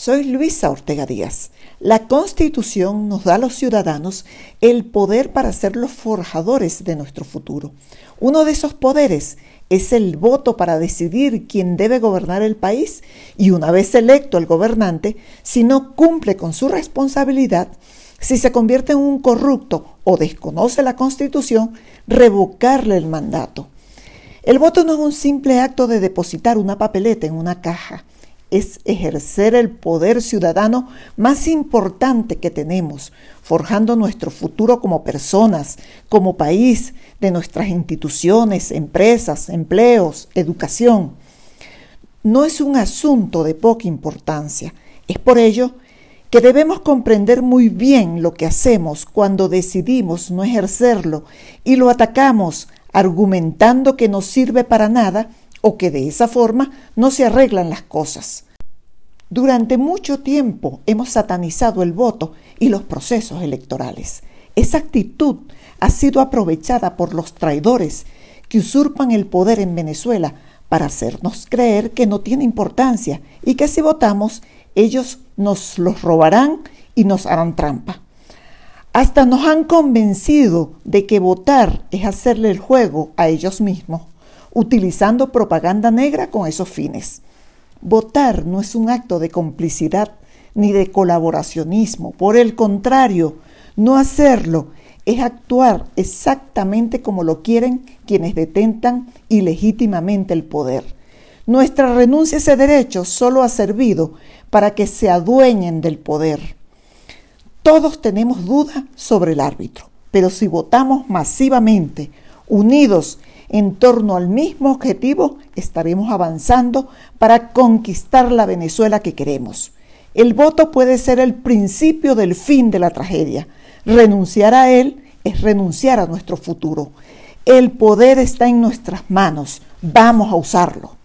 Soy Luisa Ortega Díaz. La Constitución nos da a los ciudadanos el poder para ser los forjadores de nuestro futuro. Uno de esos poderes es el voto para decidir quién debe gobernar el país y una vez electo el gobernante, si no cumple con su responsabilidad, si se convierte en un corrupto o desconoce la Constitución, revocarle el mandato. El voto no es un simple acto de depositar una papeleta en una caja es ejercer el poder ciudadano más importante que tenemos, forjando nuestro futuro como personas, como país, de nuestras instituciones, empresas, empleos, educación. No es un asunto de poca importancia. Es por ello que debemos comprender muy bien lo que hacemos cuando decidimos no ejercerlo y lo atacamos argumentando que no sirve para nada o que de esa forma no se arreglan las cosas. Durante mucho tiempo hemos satanizado el voto y los procesos electorales. Esa actitud ha sido aprovechada por los traidores que usurpan el poder en Venezuela para hacernos creer que no tiene importancia y que si votamos ellos nos los robarán y nos harán trampa. Hasta nos han convencido de que votar es hacerle el juego a ellos mismos utilizando propaganda negra con esos fines. Votar no es un acto de complicidad ni de colaboracionismo. Por el contrario, no hacerlo es actuar exactamente como lo quieren quienes detentan ilegítimamente el poder. Nuestra renuncia a ese derecho solo ha servido para que se adueñen del poder. Todos tenemos duda sobre el árbitro, pero si votamos masivamente, unidos en torno al mismo objetivo estaremos avanzando para conquistar la Venezuela que queremos. El voto puede ser el principio del fin de la tragedia. Renunciar a él es renunciar a nuestro futuro. El poder está en nuestras manos. Vamos a usarlo.